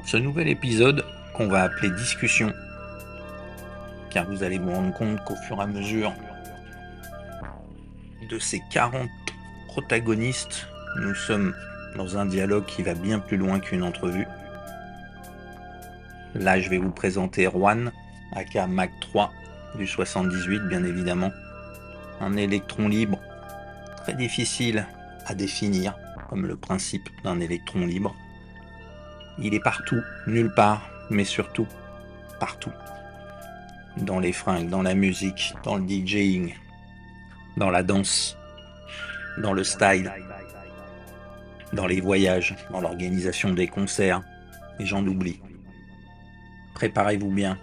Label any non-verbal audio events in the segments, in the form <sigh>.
pour ce nouvel épisode qu'on va appeler discussion. Car vous allez vous rendre compte qu'au fur et à mesure de ces 40 protagonistes, nous sommes dans un dialogue qui va bien plus loin qu'une entrevue. Là, je vais vous présenter Juan, aka Mac 3 du 78, bien évidemment. Un électron libre très difficile à définir, comme le principe d'un électron libre. Il est partout, nulle part, mais surtout partout. Dans les fringues, dans la musique, dans le DJing, dans la danse, dans le style, dans les voyages, dans l'organisation des concerts, et j'en oublie. Préparez-vous bien.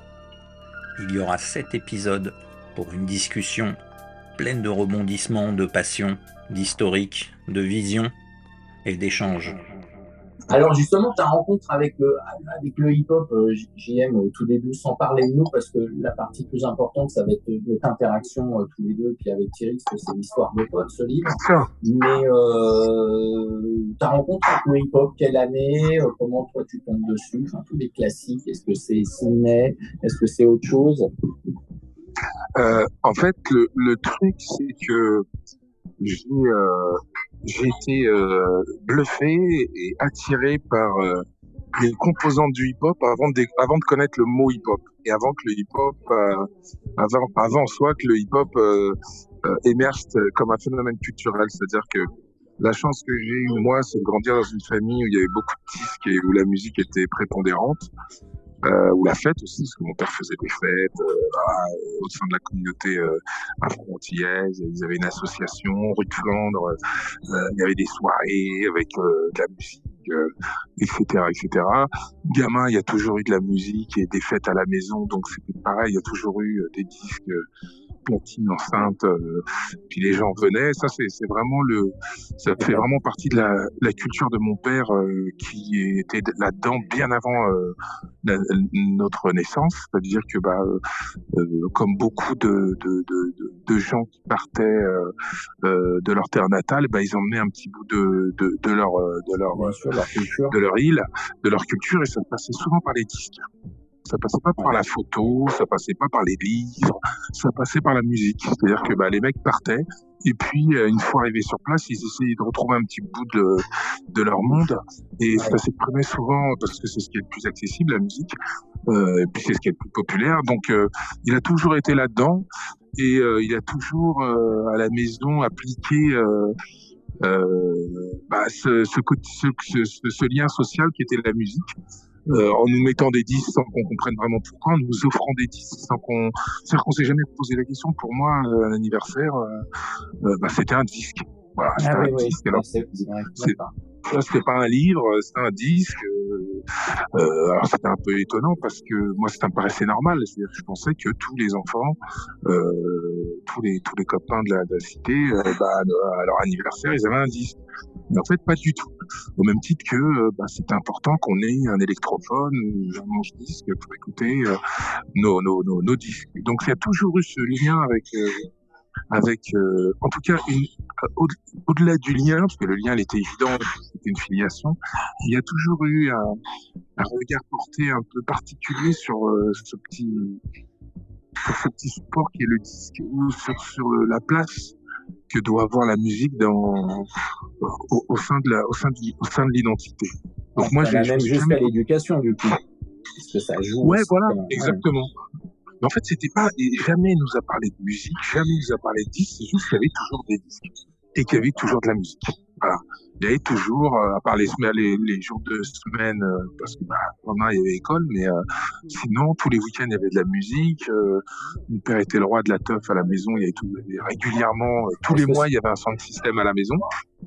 Il y aura sept épisodes pour une discussion pleine de rebondissements, de passion, d'historique, de vision et d'échanges. Alors justement, ta rencontre avec le, avec le hip-hop, euh, JM, au tout début, sans parler de nous, parce que la partie plus importante, ça va être notre interaction euh, tous les deux, puis avec Thierry, parce que c'est l'histoire de potes, ce livre. Mais euh, ta rencontre avec le hip-hop, quelle année euh, Comment toi tu tombes dessus enfin, Tous les classiques, est-ce que c'est ciné Est-ce que c'est autre chose? Euh, En fait, le, le truc, c'est que j'ai euh, j'ai été euh, bluffé et attiré par euh, les composantes du hip-hop avant de, connaître le mot hip-hop et avant que le hip-hop, euh, avant, avant soit que le hip-hop euh, émerge comme un phénomène culturel. C'est-à-dire que la chance que j'ai eue, moi, c'est de grandir dans une famille où il y avait beaucoup de disques et où la musique était prépondérante. Euh, ou la fête aussi, parce que mon père faisait des fêtes euh, voilà, au sein de la communauté euh, afro-antillaise. Ils avaient une association, rue de Flandre. Euh, il y avait des soirées avec euh, de la musique, etc., etc. Gamin, il y a toujours eu de la musique et des fêtes à la maison, donc c'était pareil. Il y a toujours eu des disques platine enceinte, euh, puis les gens venaient. Ça, c'est, vraiment le, ça fait vraiment partie de la, la culture de mon père euh, qui était là-dedans bien avant euh, la, notre naissance. C'est-à-dire que, bah, comme beaucoup de, de, de, de, gens qui partaient de leur terre natale, bah, ils emmenaient un petit bout de, de, de leur, de leur, sûr, leur culture. de leur île, de leur culture, et ça passait souvent par les disques. Ça passait pas par la photo, ça passait pas par les livres, ça passait par la musique. C'est-à-dire que bah, les mecs partaient et puis euh, une fois arrivés sur place, ils essayaient de retrouver un petit bout de, de leur monde et ça s'exprimait souvent parce que c'est ce qui est le plus accessible, la musique, euh, et puis c'est ce qui est le plus populaire. Donc euh, il a toujours été là-dedans et euh, il a toujours à la maison appliqué bah, ce, ce, ce, ce, lien social qui était la musique euh, en nous mettant des disques sans qu'on comprenne vraiment pourquoi, en nous offrant des disques sans qu'on, c'est-à-dire qu'on s'est jamais posé la question. Pour moi, euh, un anniversaire, euh, bah, c'était un disque. Voilà, c'était Ah un oui, oui, disque. Alors, c'est- c'est c'était pas un livre, c'était un disque. Euh, alors c'était un peu étonnant parce que moi, ça me paraissait normal. C'est-à-dire que je pensais que tous les enfants, euh, tous les tous les copains de la, de la cité, euh, bah, à leur anniversaire, ils avaient un disque. Mais en fait, pas du tout. Au même titre que euh, bah, c'était important qu'on ait un électrophone ou un manche-disque pour écouter euh, nos, nos, nos, disques. Donc il y a toujours eu ce lien avec euh, avec euh, en tout cas une, euh, au- au-delà du lien, parce que le lien il était évident, c'était une filiation, il y a toujours eu un, un regard porté un peu particulier sur ce petit sur ce petit support qui est le disque ou sur, sur la place que doit avoir la musique dans au, au sein de la au sein de, au sein de l'identité. Donc moi j'ai même jusqu'à jamais- l'éducation, du coup. Parce que ça joue. Ouais, voilà. Ouais. exactement. Mais en fait, c'était pas, et jamais il nous a parlé de musique, jamais il nous a parlé de disques, c'est juste qu'il y avait toujours des disques. Et qu'il y avait toujours de la musique. Voilà. Il y avait toujours, euh, à part les, semaines- les, les jours de semaine, euh, parce que, bah, il y avait école, mais, euh, sinon, tous les week-ends, il y avait de la musique, euh, mon père était le roi de la teuf à la maison, il y avait tout, régulièrement, tous les mois, il y avait un sound system à la maison.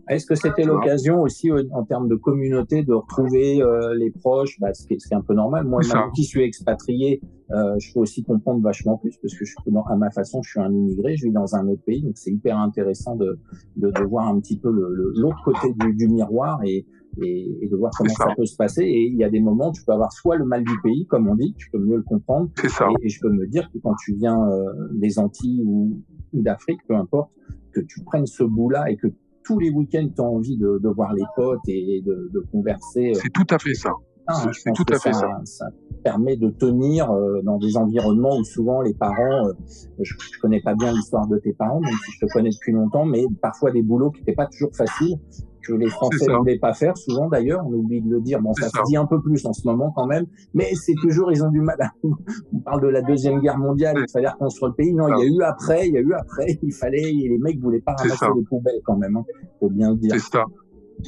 Est-ce que c'était l'occasion aussi, en termes de communauté, de retrouver euh, les proches? Bah, Ce qui est, un peu normal. Moi, qui suis expatrié, euh, je peux aussi comprendre vachement plus parce que je suis dans, à ma façon, je suis un immigré, je vis dans un autre pays, donc c'est hyper intéressant de, de, de voir un petit peu le- le- l'autre côté du, du miroir et, et, et de voir comment ça. ça. peut se passer. Et il y a des moments où tu peux avoir soit le mal du pays, comme on dit, tu peux mieux le comprendre, C'est ça. et, et je peux me dire que quand tu viens euh, des Antilles ou, ou d'Afrique, peu importe, que tu prennes ce bout-là et que tous les week-ends, tu as envie de, de voir les potes et de, de converser. euh, C'est tout à fait ça. Hein. C'est tout à fait ça. ça. permet de tenir euh, dans des environnements où souvent les parents, euh, je, je connais pas bien l'histoire de tes parents, même si je te connais depuis longtemps, mais parfois des boulots qui n'étaient pas toujours faciles que les Français ne voulaient pas faire, souvent d'ailleurs, on oublie de le dire, bon, ça, se dit un peu plus en ce moment quand même, mais c'est toujours, ils ont du mal à... <laughs> On parle de la Deuxième Guerre mondiale, il fallait reconstruire le pays, non, il y a eu après, il y a eu après, il fallait, les mecs voulaient pas ramasser les poubelles quand même, hein, faut bien le dire. C'est ça.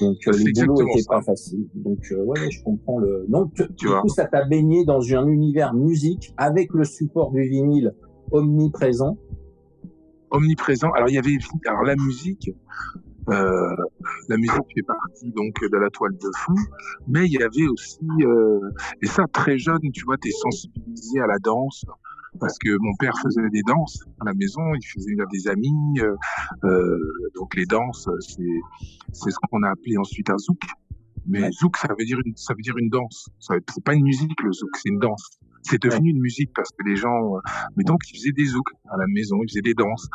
Donc euh, les boulots n'étaient pas faciles. Donc euh, ouais, je comprends le. Donc du coup, ça t'a baigné dans un univers musique avec le support du vinyle omniprésent? Omniprésent. Alors il y avait alors la musique. Euh, la musique fait partie donc de la toile de fond, mais il y avait aussi, euh, et ça très jeune, tu vois, tu es sensibilisé à la danse, parce que mon père faisait des danses à la maison, il faisait des amis, euh, euh, donc les danses, c'est c'est ce qu'on a appelé ensuite un zouk. Mais zouk, ça veut dire une, ça veut dire une danse. C'est pas une musique le zouk, c'est une danse. C'est devenu une musique parce que les gens, euh, mais donc ils faisaient des zouks à la maison, ils faisaient des danses.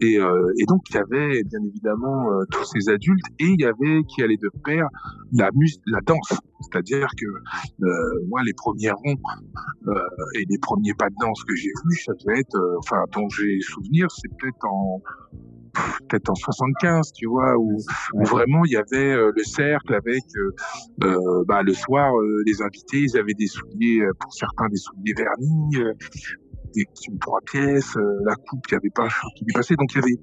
Et, euh, et donc il y avait bien évidemment euh, tous ces adultes et il y avait qui allait de pair la musique, la danse. C'est-à-dire que euh, moi les premiers ronds et les premiers pas de danse que j'ai vus, ça devait être, enfin dont j'ai souvenir, c'est peut-être en peut-être en 75, tu vois, où, vraiment il y avait euh, le cercle avec euh, bah, le soir les invités, ils avaient des souliers pour certains des souliers vernis, des trois pièces, la coupe qui avait pas qui passait, donc il y avait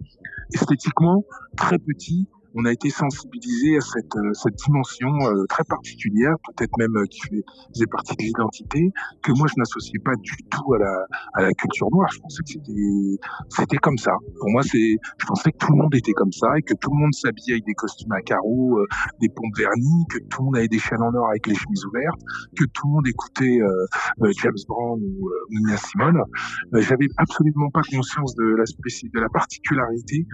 esthétiquement très petit on a été sensibilisé à cette, euh, cette dimension euh, très particulière, peut-être même euh, qui faisait partie de l'identité, que moi je n'associais pas du tout à la, à la culture noire. Je pensais que c'était, c'était comme ça. Pour moi, c'est, je pensais que tout le monde était comme ça et que tout le monde s'habillait avec des costumes à carreaux, des pompes vernis, que tout le monde avait des chaînes en or avec les chemises ouvertes, que tout le monde écoutait James Brown ou Nina Simone. J'avais absolument pas conscience de la, de la particularité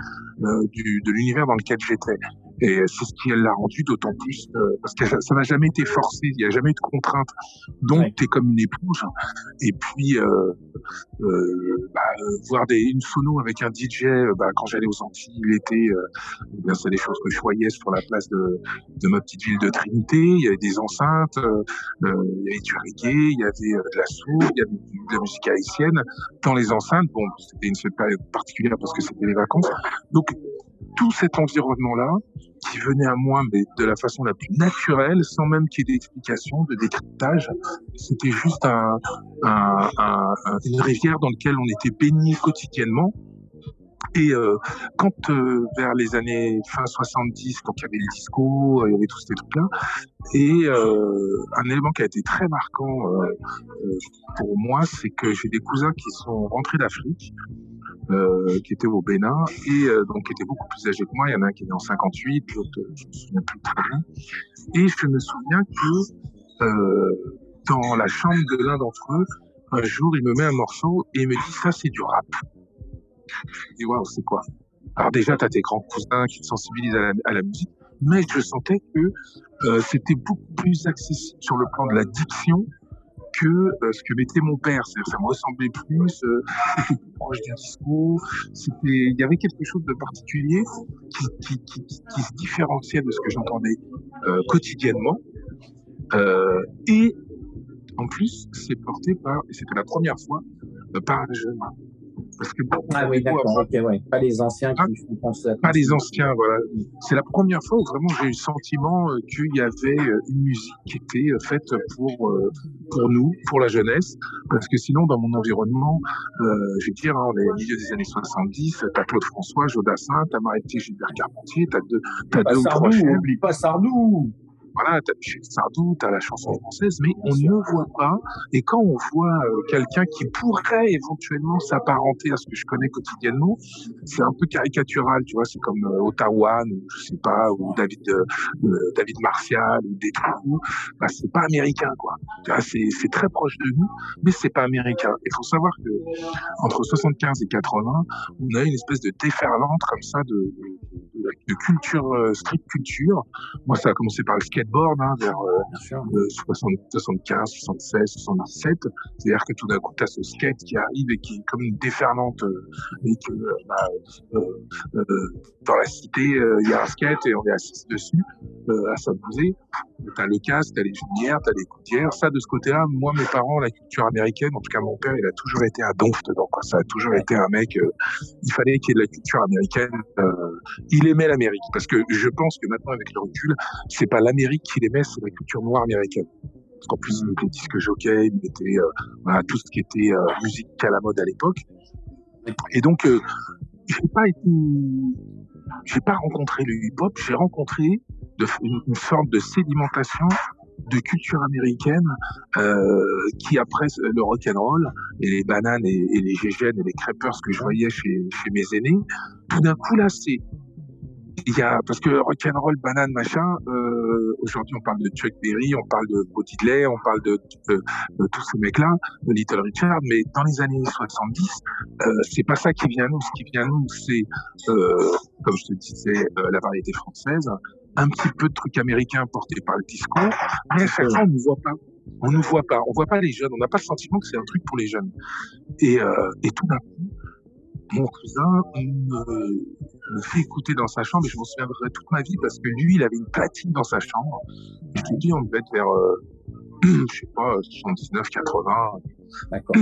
du, de l'univers dans lequel j'étais. Et c'est ce qui l'a rendu d'autant plus, euh, parce que ça n'a jamais été forcé, il n'y a jamais eu de contrainte. Donc, tu es comme une éponge. Et puis, euh, euh, bah, voir des, une sono avec un DJ, bah, quand j'allais aux Antilles l'été, bien, c'est des choses que je voyais sur la place de, de ma petite ville de Trinité. Il y avait des enceintes, il y avait du reggae, il y avait de la soul, il y avait de la musique haïtienne. Dans les enceintes, bon, c'était une période particulière parce que c'était les vacances. Donc, tout cet environnement-là qui venait à moi mais de la façon la plus naturelle, sans même qu'il y ait d'explication, de décryptage. C'était juste un, un, un, une rivière dans laquelle on était baigné quotidiennement. Et euh, quand euh, vers les années fin 70, quand il y avait le disco, il y avait tous ces trucs-là, et euh, un élément qui a été très marquant euh, euh, pour moi, c'est que j'ai des cousins qui sont rentrés d'Afrique euh, qui était au Bénin et euh, donc qui était beaucoup plus âgé que moi. Il y en a un qui est né en 58, l'autre je me souviens plus très bien. Et je me souviens que euh, dans la chambre de l'un d'entre eux, un jour, il me met un morceau et il me dit ça c'est du rap. Je dis waouh, c'est quoi? Alors déjà, tu as tes grands cousins qui te sensibilisent à la, musique, mais je sentais que euh, c'était beaucoup plus accessible sur le plan de la diction que euh, ce que mettait mon père. Ça me ressemblait plus, euh, c'était proche d'un disco. C'était, il y avait quelque chose de particulier qui, se différenciait de ce que j'entendais euh, quotidiennement. Et en plus, c'est porté par, et c'était la première fois, par un jeune. Parce que ah oui, d'accord, ok, ouais. Pas les anciens qui font à Pas les anciens, voilà. C'est la première fois où vraiment j'ai eu le sentiment euh, qu'il y avait euh, une musique qui était euh, faite pour, pour nous, pour la jeunesse. Parce que sinon, dans mon environnement, euh, je vais dire, hein, on est au milieu des années 70, t'as Claude François, Jodassin, t'as Marété Gilbert Carpentier, t'as deux, t'as deux ou trois chefs. Oublie pas Sardou! Voilà, Sardou, t'as la chanson française, mais on ne voit pas. Et quand on voit euh, quelqu'un qui pourrait éventuellement s'apparenter à ce que je connais quotidiennement, c'est un peu caricatural, tu vois. C'est comme euh, Ottawa, ou je sais pas, ou David euh, euh David Martial, ou des trucs. Bah, c'est pas américain, quoi. C'est c'est très proche de nous, mais c'est pas américain. Il faut savoir que entre 75 et 80, on a une espèce de déferlante comme ça de, de, de culture, euh, street culture. Moi, ça a commencé par le skateboard, hein, vers euh, 75, 76, 77. C'est-à-dire que tout d'un coup, tu as ce skate qui arrive et qui est comme une déferlante et que bah, dans la cité, il y a un skate et on est assis dessus à s'amuser. T'as le casque, t'as les lumières, t'as les coudières. Ça, de ce côté-là, moi, mes parents, la culture américaine, en tout cas mon père, il a toujours été un donf dedans. Quoi. Ça a toujours été un mec. Euh, il fallait qu'il y ait de la culture américaine. Euh, il aimait l'Amérique parce que je pense que maintenant, avec le recul, c'est pas l'Amérique qu'il aimait, c'est la culture noire américaine. Parce qu'en plus, il mettait disque jockey, il mettait euh, tout ce qui était musique à la mode à l'époque. Et donc, j'ai pas été, j'ai pas rencontré le hip-hop, j'ai rencontré une, sorte de sédimentation de culture américaine euh, qui après le rock and roll et les bananes et, les gégènes et les crêpeurs que je voyais chez, chez mes aînés tout d'un coup là c'est il y a parce que rock and roll banane machin euh, aujourd'hui on parle de Chuck Berry on parle de Bo on parle de, de, tous ces mecs là de Little Richard mais dans les années 70 euh, c'est pas ça qui vient à nous ce qui vient à nous c'est euh, comme je te disais euh, la variété française un petit peu de trucs américains portés par le disco, mais fois, on ne voit pas. On ne voit pas. On voit pas les jeunes. On n'a pas le sentiment que c'est un truc pour les jeunes. Euh, et tout d'un coup, mon cousin me, me, fait écouter dans sa chambre, et je m'en souviendrai toute ma vie parce que lui, il avait une platine dans sa chambre. Je te dis, on devait être vers, euh, <clears throat> je sais pas, 79, 80. D'accord.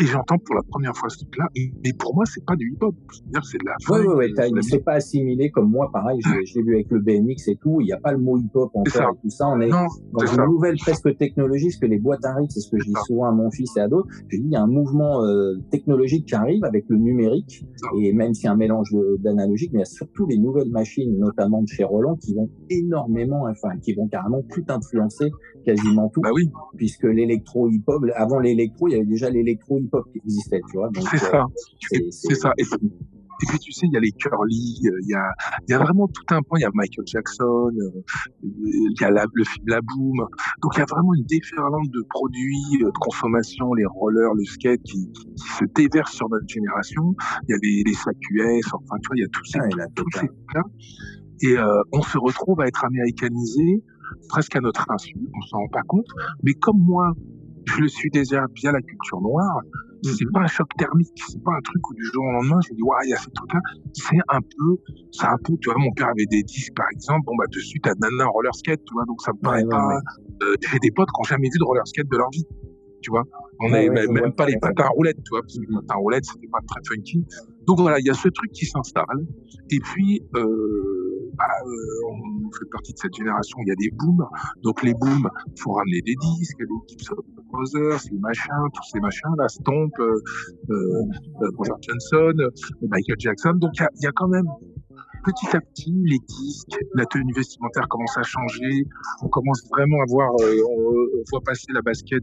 Et j'entends pour la première fois ce truc-là. Mais pour moi, c'est pas du hip-hop. C'est-à-dire, c'est de la. Oui, oui, oui. Il s'est pas assimilé comme moi, pareil. Je, l'ai vu avec le BMX et tout. Il n'y a pas le mot hip-hop encore et tout ça. On est dans une nouvelle presque technologie, parce que les boîtes à rythme, c'est ce que je dis souvent à mon fils et à d'autres. Je dis, il y a un mouvement euh, technologique qui arrive avec le numérique. Et même s'il y a un mélange d'analogique, mais il y a surtout les nouvelles machines, notamment de chez Roland, qui vont énormément, enfin, qui vont carrément tout influencer quasiment tout. Bah oui. Puisque l'électro hip-hop, avant l'électro, il y avait déjà l'électro hip-hop qui existait, tu vois. C'est ça. Euh, c'est ça. Et, puis tu sais, il y a les curly, euh, il y a, y a vraiment tout un point. Il y a Michael Jackson, euh, il y a la, le film La Boom. Donc il y a vraiment une déferlante de produits de consommation, les rollers, le skate qui, qui se déversent sur notre génération. Il y a les, les SAQS, enfin tu vois, il y a tout ça, ah, tous ces trucs-là. Et euh, on se retrouve à être américanisé presque à notre insu, on s'en rend pas compte. Mais comme moi, je le suis déjà via la culture noire, c'est pas un choc thermique, c'est pas un truc où du jour au lendemain, je me dis, ouais, il y a ce truc-là. C'est un peu, c'est un peu, tu vois, mon père avait des disques, par exemple, bon, bah, dessus, t'as Nana roller skate, tu vois, donc ça me paraît pas, euh, j'ai des potes qui n'ont jamais vu de roller skate de leur vie, tu vois. On est même, pas les patins à roulettes, tu vois, parce que les patins à roulettes, c'était pas très funky. Donc voilà, il y a ce truc qui s'installe. Et puis, euh, bah, euh, on fait partie de cette génération, il y a des booms. Donc les booms, il faut ramener des disques, les Gibson Brothers, les machins, tous ces machins, la Stomp, euh, euh, Johnson, Michael Jackson. Donc il y a, quand même petit à petit, les disques, la tenue vestimentaire commence à changer. On commence vraiment à voir, on, voit passer la basket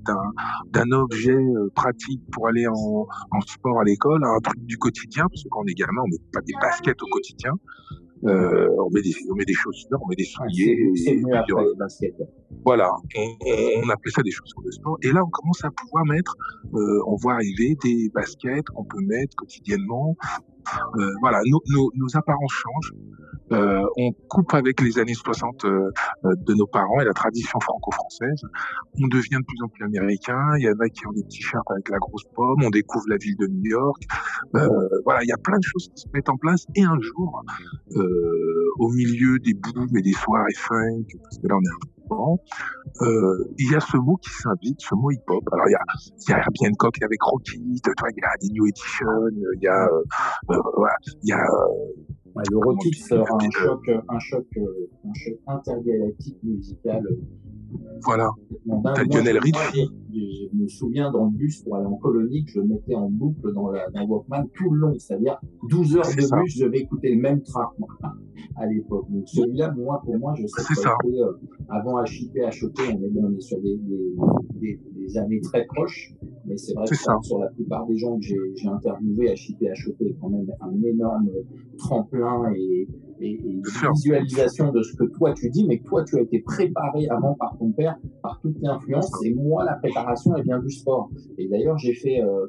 d'un objet pratique pour aller en, en sport à l'école à un truc du quotidien, parce que quand on est gamin, on met pas des baskets au quotidien. Euh, on, met des, on met des chaussures, on met des souliers. Après basket. Voilà, on, on, appelle ça des chaussures de sport. Et là, on commence à pouvoir mettre, euh, on voit arriver des baskets qu'on peut mettre quotidiennement. Euh, voilà, nos, nos, nos apparences changent. Euh, on coupe avec les années 60 euh, de nos parents et la tradition franco-française. On devient de plus en plus américain. Il y en a qui ont des t-shirts avec la grosse pomme. On découvre la ville de New York. Euh, voilà, il y a plein de choses qui se mettent en place. Et un jour, euh, au milieu des booms et des soirées funk, parce que là on est un euh, il y a ce mot qui s'invite, ce mot hip-hop. Alors il y a, il y a Coq avec Rocky, il y a des New Edition, il y a, euh, voilà, il y a le Rocket sera un choc, un choc, un choc intergalactique musical. Voilà. T'as Lionel. Je me souviens dans le bus pour aller en colonie que je mettais en boucle dans la dans Walkman tout le long, c'est-à-dire 12 heures de bus, je vais écouter le même track <laughs> à l'époque. Donc celui-là, moi, pour moi, je sais que ça. Été, euh, avant HIP, HOP, on est, on est sur des, des, des, années très proches, mais c'est vrai que sur la plupart des gens que j'ai interviewés, HIP, HOP est quand même un énorme tremplin et et, visualisation de ce que toi tu dis, mais que toi tu as été préparé avant par ton père, par toute l'influence. Et moi, la préparation, elle vient du sport. Et d'ailleurs, j'ai fait euh,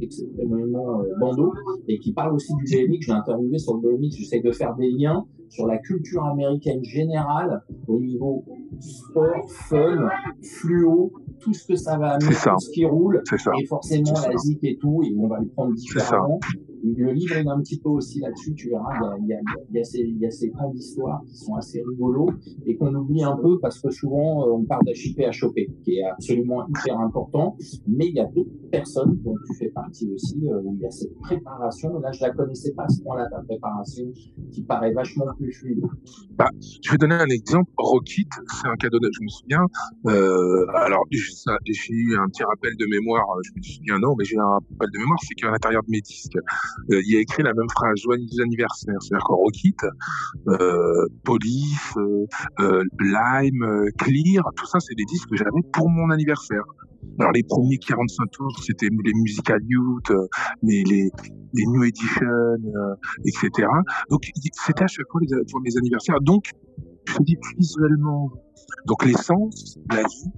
extrêmement euh, bandeau et qui parle aussi du BMX. Je l'ai interviewé sur le BMX. J'essaie de faire des liens sur la culture américaine générale au niveau sport, fun, fluo, tout ce que ça va amener, tout ce qui roule, et forcément la zik et tout, et on va le prendre différemment. Le livre est un petit peu aussi là-dessus, tu verras, il y a, il y a, ces, il y a ces grandes histoires qui sont assez rigolos et qu'on oublie un peu parce que souvent euh, on parle d'HIP à choper, qui est absolument hyper important, mais il y a d'autres personnes dont tu fais partie aussi, euh, où il y a cette préparation, là je la connaissais pas à ce point-là, ta préparation, qui paraît vachement plus fluide. Bah, je vais donner un exemple, Rockit, c'est un cadeau, je me souviens, euh, alors j'ai eu un petit rappel de mémoire, je me souviens non, mais j'ai un rappel de mémoire, c'est qu'à l'intérieur de mes disques, euh, il y a écrit la même phrase, joyeux anniversaire. C'est-à-dire qu'on requitte euh, euh, euh, Lime, euh, Clear, tout ça, c'est des disques que j'avais pour mon anniversaire. Alors les premiers 45 tours, c'était les Musical Youth, mais les, les New Edition, etc. Donc c'était à chaque fois les, pour mes anniversaires. Donc je dis visuellement, donc l'essence, la vie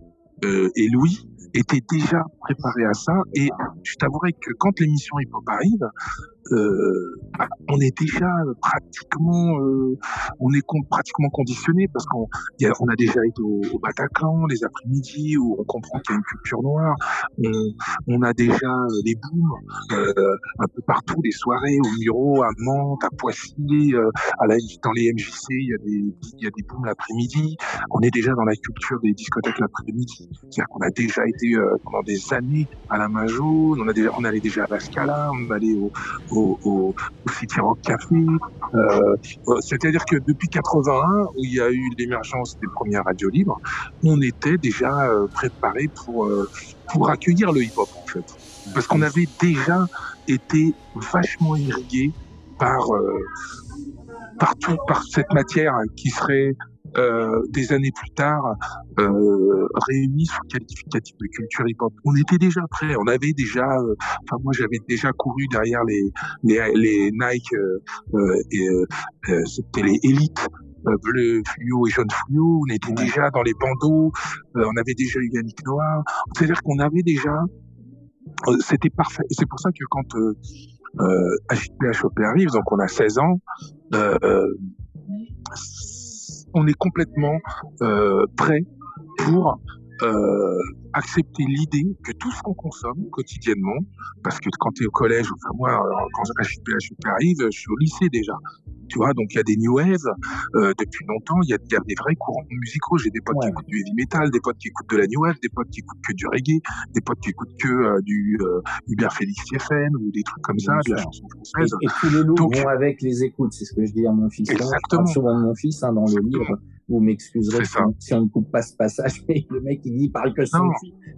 euh, et Louis étaient déjà préparés à ça. Et je t'avouerai que quand l'émission hip hop arrive, euh, on est déjà pratiquement, euh, on est pratiquement conditionné parce qu'on on a déjà été au, Bataclan les après-midi où on comprend qu'il y a une culture noire. On, a déjà les booms euh, un peu partout, les soirées au Muro, à Mantes, à Poissy, euh, dans les MJC, il y a des, il booms l'après-midi. On est déjà dans la culture des discothèques l'après-midi. C'est-à-dire qu'on a déjà été euh, pendant des années à la Majo, on on allait déjà à la Scala, on allait au, au, au, Rock Café. Euh, C'est-à-dire que depuis 81, où il y a eu l'émergence des premières radios libres, on était déjà euh, préparé pour euh, pour accueillir le hip-hop en fait, parce qu'on avait déjà été vachement irrigué par euh, par tout, par cette matière qui serait euh, des années plus tard euh, réunis sous le qualificatif de culture hip-hop. On était déjà prêts, on avait déjà, euh, enfin moi j'avais déjà couru derrière les les, les Nike euh, euh, et c'était les élites bleu fluo et jaune fluo, on était déjà dans les bandeaux, on avait déjà eu Yannick Noir, c'est-à-dire qu'on avait déjà, c'était parfait. Et c'est pour ça que quand euh, euh, HPHOP arrive, donc on a 16 ans, euh, on est complètement euh, prêt pour euh, accepter l'idée que tout ce qu'on consomme quotidiennement, parce que quand tu es au collège, enfin moi, quand HPHP arrive, je suis au lycée déjà. Tu vois, donc il y a des new wave euh, depuis longtemps. Il y a, y a, des vrais courants musicaux. J'ai des potes ouais. qui écoutent du heavy metal, des potes qui écoutent de la new wave, des potes qui écoutent que du reggae, des potes qui écoutent que euh, du euh, Hubert Félix Tiefen ou des trucs comme ça, de la chanson française. Et, et tous les loups donc, vont avec les écoutes. C'est ce que je dis à mon fils. Exactement. Je souvent de mon fils hein, dans exactement. le livre vous m'excuserez si, si, on ne coupe pas ce passage, <laughs> mais le mec il dit il parle que son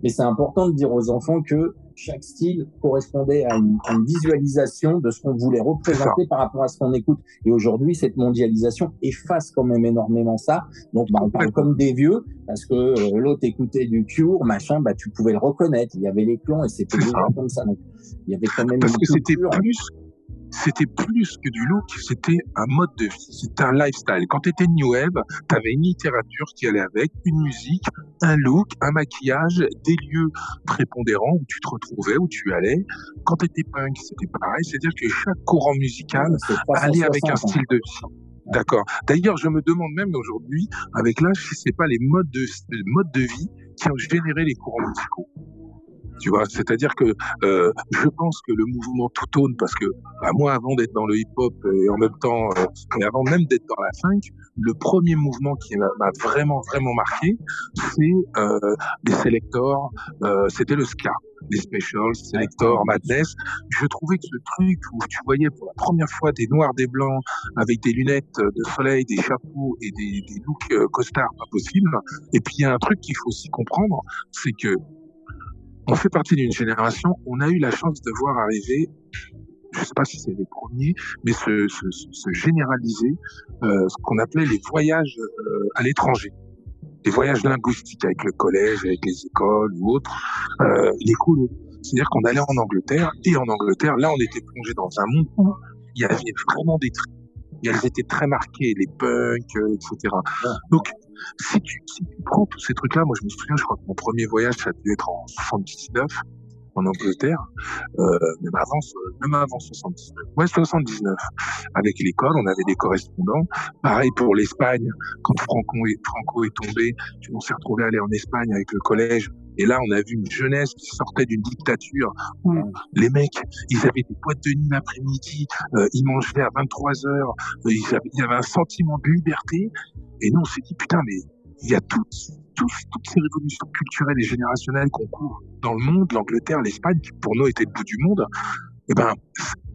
Mais c'est important de dire aux enfants que chaque style correspondait à une, à une visualisation de ce qu'on voulait représenter par rapport à ce qu'on écoute. Et aujourd'hui, cette mondialisation efface quand même énormément ça. Donc, bah, on parle comme des vieux, parce que euh, l'autre écoutait du Cure, machin, bah, tu pouvais le reconnaître. Il y avait les clans et c'était comme ça. Donc, il y avait quand même parce que c'était plus c'était plus que du look, c'était un mode de vie, c'était un lifestyle. Quand tu étais New Wave, tu avais une littérature qui allait avec, une musique, un look, un maquillage, des lieux prépondérants où tu te retrouvais, où tu allais. Quand tu étais punk, c'était pareil, c'est-à-dire que chaque courant musical allait avec un style de vie. D'accord. D'ailleurs, je me demande même aujourd'hui, avec l'âge, si c'est pas les modes de, les modes de vie qui ont généré les courants musicaux tu vois. C'est-à-dire que euh, je pense que le mouvement tout tone, parce que bah, moi, avant d'être dans le hip-hop et en même temps, euh, et avant même d'être dans la funk, le premier mouvement qui m'a vraiment vraiment marqué, c'est euh, les selectors, euh, c'était le ska les specials, Selector, Madness. Je trouvais que ce truc où tu voyais pour la première fois des noirs, des blancs, avec des lunettes de soleil, des chapeaux et des, des looks euh, costards pas possible. Et puis il y a un truc qu'il faut aussi comprendre, c'est que on fait partie d'une génération, on a eu la chance de voir arriver, je ne sais pas si c'est les premiers, mais se, se, se généraliser euh, ce qu'on appelait les voyages euh, à l'étranger. Les voyages linguistiques avec le collège, avec les écoles ou autres, euh, les cours. C'est-à-dire qu'on allait en Angleterre, et en Angleterre, là, on était plongé dans un monde où il y avait vraiment des et elles étaient très marquées, les punks, euh, etc. Donc, si tu, si tu prends tous ces trucs-là, moi je me souviens, je crois que mon premier voyage, ça a dû être en 79 en Angleterre, euh, même avant, même avant 79. Ouais, 79. Avec l'école, on avait des correspondants. Pareil pour l'Espagne. Quand Franco est, tombé, on s'est retrouvé aller en Espagne avec le collège. Et là, on a vu une jeunesse qui sortait d'une dictature où les mecs, ils avaient des boîtes de nuit l'après-midi, euh, ils mangeaient à 23 heures, euh, il y avait un sentiment de liberté. Et nous, on s'est dit, putain, mais il y a toutes, toutes, ces révolutions culturelles et générationnelles qu'on court dans le monde, l'Angleterre, l'Espagne, qui pour nous était le bout du monde. Eh ben,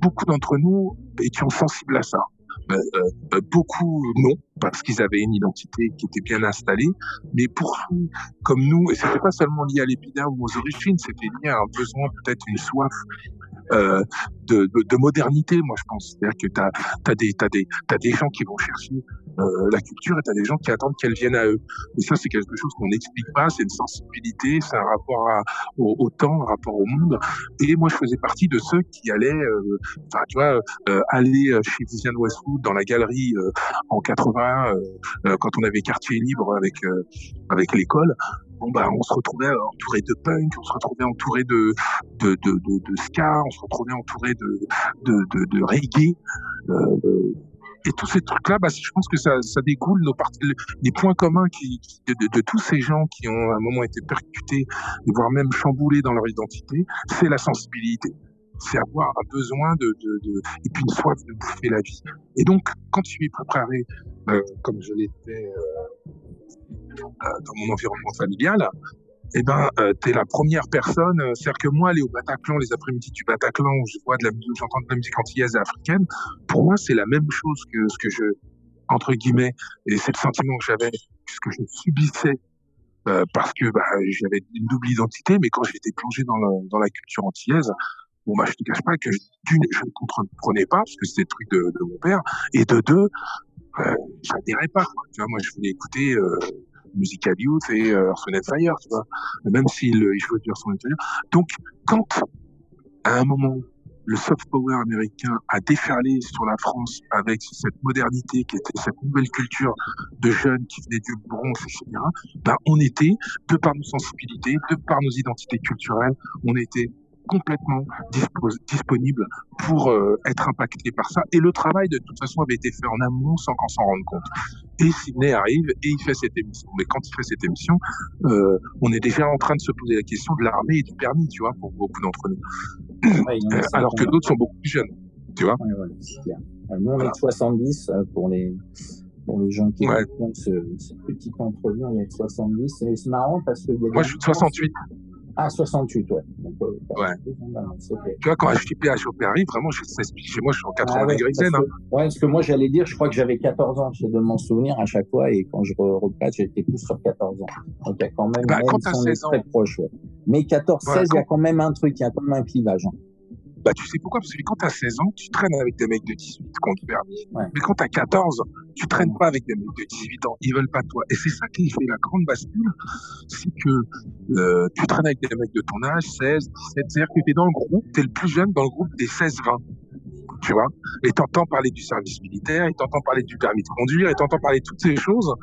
beaucoup d'entre nous étions sensibles à ça. Euh, euh, beaucoup non, parce qu'ils avaient une identité qui était bien installée, mais pour nous, comme nous, et c'était pas seulement lié à l'épiderme ou aux origines, c'était lié à un besoin, peut-être une soif euh, de, de, de, modernité, moi je pense. C'est-à-dire que tu as, as, as, as des gens qui vont chercher euh, la culture et tu as des gens qui attendent qu'elle vienne à eux. Et ça, c'est quelque chose qu'on n'explique pas, c'est une sensibilité, c'est un rapport à, au, temps, un rapport au monde. Et moi, je faisais partie de ceux qui allaient, euh, enfin, tu vois, euh, aller chez Vivienne Westwood dans la galerie euh, en 80, quand on avait quartier libre avec, avec l'école bah on se retrouvait entouré de punk, on se retrouvait entouré de de, de, de, ska, on se retrouvait entouré de de, reggae. Euh, et tous ces trucs-là, bah, je pense que ça, ça découle nos les points communs de, de, tous ces gens qui ont à un moment été percutés, voire même chamboulés dans leur identité, c'est la sensibilité. C'est avoir un besoin de, de, et puis une soif de bouffer la vie. Et donc, quand tu es préparé, euh, comme je l'étais euh, euh, dans mon environnement familial, eh ben, euh, tu es la première personne. Euh, c'est-à-dire que moi, aller au Bataclan, les après-midi du Bataclan, où je vois de j'entends de la musique antillaise et africaine, pour moi, c'est la même chose que ce que je, entre guillemets, et c'est le sentiment que j'avais, ce que je subissais, euh, parce que bah, j'avais une double identité, mais quand j'étais plongé dans, la culture antillaise, bon, bah, je te cache pas que d'une, je ne comprenais pas, parce que c'était le truc de, mon père, et de deux, euh, j'adhérais pas. Tu vois, moi, je voulais écouter euh, Musical Youth et euh, Fire, tu vois, même s'il il jouait du Earth Fire. Donc, quand, à un moment, le soft power américain a déferlé sur la France avec cette modernité qui était cette nouvelle culture de jeunes qui venaient du Bronx, etc., ben, on était, de par nos sensibilités, de par nos identités culturelles, on était complètement disponible pour euh, être impacté par ça. Et le travail, de toute façon, avait été fait en amont sans qu'on s'en rende compte. Et Sydney arrive et il fait cette émission. Mais quand il fait cette émission, euh, on est déjà en train de se poser la question de l'armée et du permis, tu vois, pour beaucoup d'entre nous. Euh, alors que d'autres sont beaucoup plus jeunes, tu vois. Ouais, ouais, c'est clair. Nous, on est de 70 pour les, pour les gens qui ouais. ce, ce petit entrevue, on est de 70. C'est marrant parce que. Moi, je suis de 68. Ah, 68, ouais. Donc, euh, ouais. Okay. Tu vois, quand HTPH opérait, vraiment, je chez moi, je suis en 80 ah, ouais, degrés. Hein. Ouais, parce que moi, j'allais dire, je crois que j'avais 14 ans, c'est de m'en souvenir à chaque fois, et quand je repasse, j'étais plus sur 14 ans. Donc, il y a quand même, bah, quand même, 16 ans. très proche, ouais. Mais 14, 16, il ouais, quand... y a quand même un truc, il y a quand même un clivage. Hein. Bah, tu sais pourquoi? Parce que quand tu as 16 ans, tu traînes avec des mecs de 18 qui permis. Ouais. Mais quand tu as 14, tu traînes pas avec des mecs de 18 ans. Ils veulent pas de toi. Et c'est ça qui fait la grande bascule. C'est que euh, tu traînes avec des mecs de ton âge, 16, 17. C'est-à-dire que tu es dans le groupe, tu es le plus jeune dans le groupe des 16-20 tu vois. Et t'entends parler du service militaire, et t'entends parler du permis de conduire, et t'entends parler de toutes ces choses.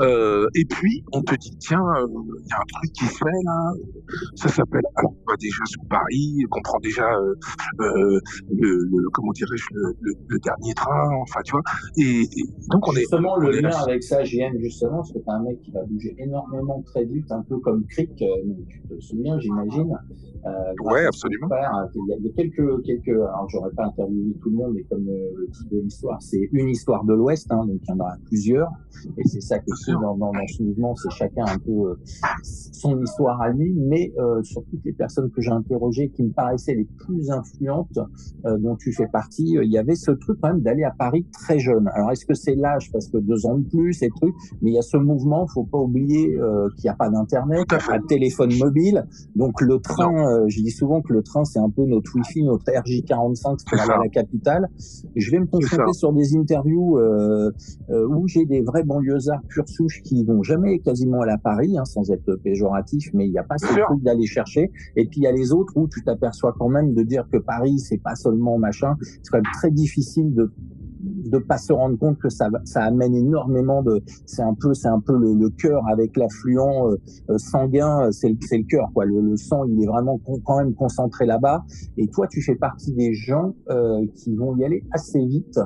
Euh, et puis, on te dit, tiens, il euh, y a un truc qui se fait là. Ça s'appelle, alors, on va déjà sur Paris, on prend déjà euh, le, le, comment dirais-je, le, le, le, dernier train, enfin, tu vois. Et, et donc, on justement, est. Justement, le lien avec ça, JM, justement, parce que t'as un mec qui va bouger énormément très vite, un peu comme Crick, tu te souviens, j'imagine. Euh, ouais, absolument. Père, il y a quelques, quelques, alors j'aurais pas interviewé tout le monde, mais comme euh, le titre de l'histoire, c'est une histoire de l'Ouest, hein, donc il y en a plusieurs, et c'est ça que c'est dans, dans, dans, ce mouvement, c'est chacun un peu euh, son histoire à lui, mais euh, sur toutes les personnes que j'ai interrogées qui me paraissaient les plus influentes, euh, dont tu fais partie, il y avait ce truc quand même d'aller à Paris très jeune. Alors est-ce que c'est l'âge parce que deux ans de plus et trucs, mais il y a ce mouvement, faut pas oublier qu'il n'y a pas d'internet, pas de téléphone mobile, donc le train je dis souvent que le train, c'est un peu notre Wi-Fi, notre RJ45 pour aller à la capitale. Je vais me concentrer sur des interviews euh, euh, où j'ai des vrais banlieusards pure souche qui vont jamais quasiment à Paris, hein, sans être péjoratif, mais il n'y a pas ce truc d'aller chercher. Et puis il y a les autres où tu t'aperçois quand même de dire que Paris, c'est pas seulement machin. C'est quand même très difficile de de pas se rendre compte que ça, ça amène énormément de, c'est un peu, c'est un peu le, le cœur avec l'affluent euh, sanguin, c'est le, c'est le cœur, quoi. Le, le, sang, il est vraiment quand même concentré là-bas. Et toi, tu fais partie des gens euh, qui vont y aller assez vite.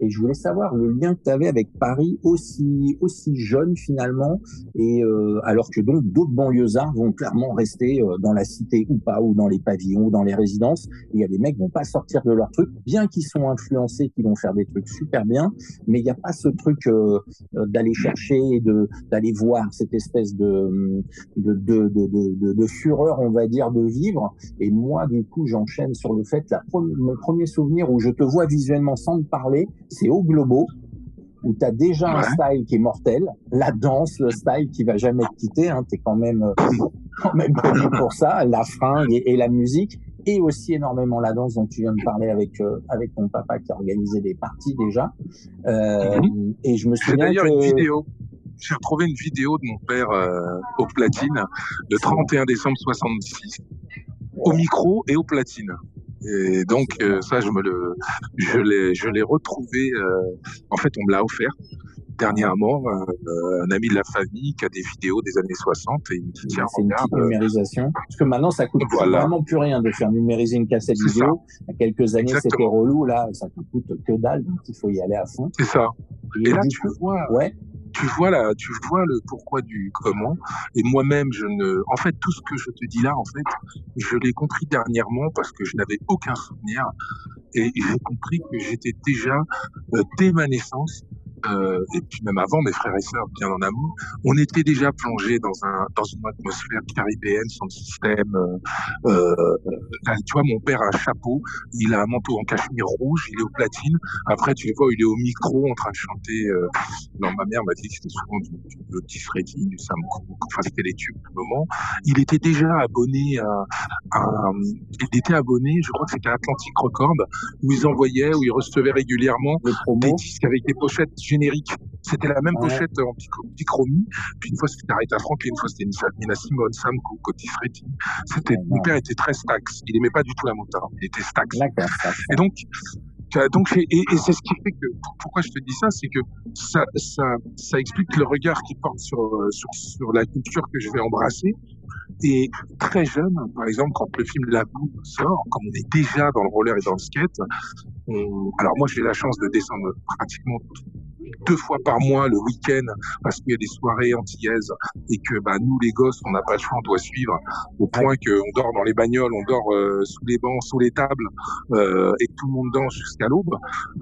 Et je voulais savoir le lien que tu avais avec Paris aussi, aussi jeune finalement, et euh, alors que donc d'autres banlieusards vont clairement rester euh, dans la cité ou pas, ou dans les pavillons, ou dans les résidences. Il y a des mecs qui vont pas sortir de leur truc, bien qu'ils sont influencés, qui vont faire des trucs super bien, mais il n'y a pas ce truc euh, euh d'aller chercher, de d'aller voir cette espèce de de, de, de, de, fureur, on va dire, de vivre. Et moi, du coup, j'enchaîne sur le fait, la, mon premier souvenir où je te vois visuellement sans te parler, c'est au Globo où tu as déjà un style qui est mortel, la danse, le style qui va jamais te quitter, hein, tu es quand même, euh, <laughs> quand même connu pour ça, la fringue et, la musique, et aussi énormément la danse dont tu viens de parler avec, euh, avec ton papa qui a organisé des parties déjà. Euh, mhm. Et je me souviens d'ailleurs une vidéo. J'ai retrouvé une vidéo de mon père euh, au platine le 31 décembre 66, au micro et au platine. Et donc euh, ça, je me le, je l'ai, je l'ai retrouvé. Euh, en fait, on me l'a offert dernièrement. Euh, un ami de la famille qui a des vidéos des années 60 et il me dit tiens c'est une petite numérisation. Parce que maintenant, ça coûte vraiment plus rien de faire numériser une cassette vidéo. Il y a quelques années, c'était relou. Là, ça ne coûte que dalle, donc il faut y aller à fond. C'est ça. Et, là, tu vois. Ouais tu vois là, tu vois le pourquoi du comment. Et moi-même, je ne, en fait, tout ce que je te dis là, en fait, je l'ai compris dernièrement parce que je n'avais aucun souvenir et j'ai compris que j'étais déjà euh, dès ma naissance euh, et puis même avant, mes frères et sœurs bien en amont, on était déjà plongé dans un dans une atmosphère caribéenne, sans système. Euh, euh, tu vois, mon père a un chapeau, il a un manteau en cachemire rouge, il est au platine. Après, tu le vois, il est au micro en train de chanter. Euh, non, ma mère m'a dit que c'était souvent du, du Otis Redding, du Sam Cooke, enfin c'était les tubes du moment. Il était déjà abonné à, à, il était abonné, je crois que c'était Atlantic Record, où ils envoyaient, où ils recevaient régulièrement des disques avec des pochettes générique. C'était la même pochette en bichromie. Puis une fois c'était Aretha Franklin, une fois c'était Nina Simone, Sam Cooke, Otis Redding. C'était, mon père était très Stax. Il aimait pas du tout la motard. Il était Stax. Et donc, donc, et, et c'est ce qui fait que, pourquoi je te dis ça, c'est que ça, ça, ça explique le regard qu'il porte sur, sur, sur la culture que je vais embrasser. Et très jeune, par exemple, quand le film La Boue sort, comme on est déjà dans le roller et dans le skate, on... alors moi j'ai la chance de descendre pratiquement deux fois par mois le week-end parce qu'il y a des soirées antillaises et que bah, nous les gosses on n'a pas le choix, on doit suivre au point qu'on dort dans les bagnoles, on dort euh, sous les bancs, sous les tables euh, et tout le monde danse jusqu'à l'aube.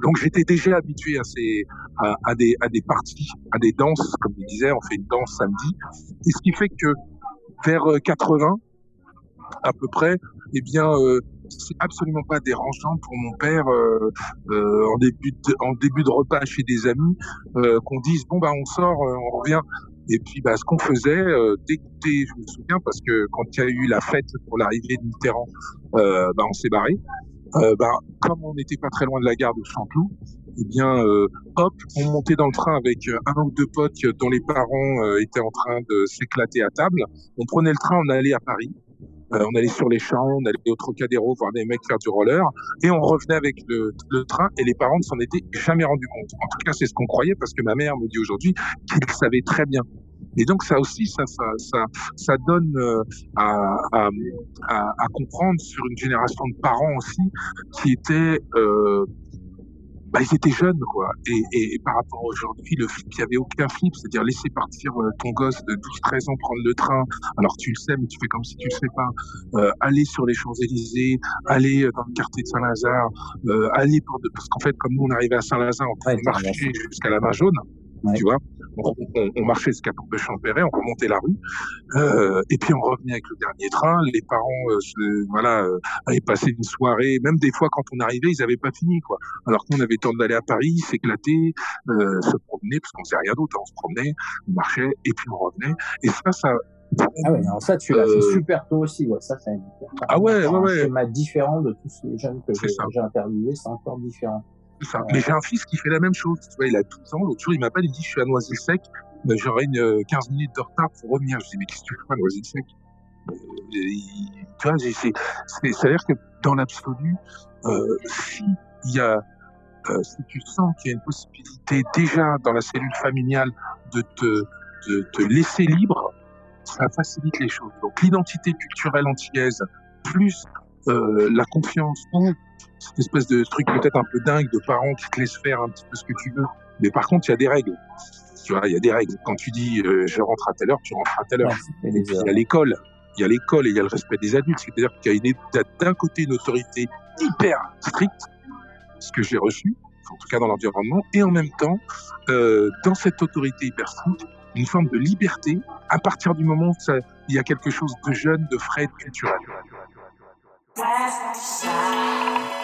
Donc j'étais déjà habitué à ces à, à, des à des parties, à des danses comme je disais, on fait une danse samedi et ce qui fait que vers 80 euh, à peu près, eh bien euh, c'est absolument pas dérangeant pour mon père euh, euh, en début de, repas chez des amis euh, qu'on dise bon bah on sort, on revient. Et puis bah ce qu'on faisait, dès, dès, je me souviens parce que quand il y a eu la fête pour l'arrivée de Mitterrand, bah on s'est barré. bah comme on n'était pas très loin de la gare de Chanteloup, eh bien, hop, on montait dans le train avec un ou deux potes dont les parents étaient en train de s'éclater à table. On prenait le train, on allait à Paris. Euh, on allait sur les champs, on allait au Trocadéro voir des mecs faire du roller, et on revenait avec le, le train, et les parents ne s'en étaient jamais rendus compte. En tout cas, c'est ce qu'on croyait, parce que ma mère me dit aujourd'hui qu'ils savaient très bien. Et donc ça aussi, ça, ça, ça, ça donne euh, à, à, à, comprendre sur une génération de parents aussi qui étaient euh, bah, ils étaient jeunes, quoi. Et, et, par rapport à aujourd'hui, le flip, il n'y avait aucun flip, c'est-à-dire laisser partir euh, ton gosse de 12-13 ans prendre le train, alors tu le sais, mais tu fais comme si tu le sais pas, euh, aller sur les Champs-Élysées, aller euh, dans le quartier de Saint-Lazare, euh, aller pour de... parce qu'en fait, comme nous, on arrivait à Saint-Lazare, on pouvait marcher jusqu'à la main jaune, tu vois on, on, marchait jusqu'à Porte de Champéret, on remontait la rue, euh, et puis on revenait avec le dernier train. Les parents, euh, se, voilà, euh, avaient passé une soirée. Même des fois, quand on arrivait, ils n'avaient pas fini, quoi. Alors qu'on avait temps d'aller à Paris, s'éclater, euh, se promener, parce qu'on faisait rien d'autre. Hein. On se promenait, on marchait, et puis on revenait. Et ça, ça, ah ouais, alors ça, tu l'as fait euh, super tôt aussi. Ouais. Ça, c'est ah ouais, ouais. schéma différent de tous les jeunes que j'ai interviewés. C'est encore différent. Mais j'ai un fils qui fait la même chose. Tu vois, il a 12 ans. L'autre jour, il m'appelle, il dit, je suis à Noisy-le-Sec. J'aurai une 15 euh, minutes de retard pour revenir. Je dis, mais qu'est-ce que tu fais à Noisy-le-Sec? Euh, Tu vois, c'est-à-dire que dans l'absolu, euh, si si tu sens qu'il y a une possibilité déjà dans la cellule familiale de te, de te laisser libre, ça facilite les choses. Donc l'identité culturelle antillaise plus la confiance ou cette espèce de truc peut-être un peu dingue de parents qui te laissent faire un petit peu ce que tu veux. Mais par contre, il y a des règles. Tu vois, il y a des règles. Quand tu dis euh, je rentre à telle heure, tu rentres à telle heure. Et il y a l'école, il y a l'école et il y a le respect des adultes. C'est-à-dire qu'il y a d'un côté une autorité hyper stricte, ce que j'ai reçu, en tout cas dans l'environnement, et en même temps, euh, dans cette autorité hyper stricte, une forme de liberté à partir du moment où ça, il y a quelque chose de jeune, de frais, de culturel. west side.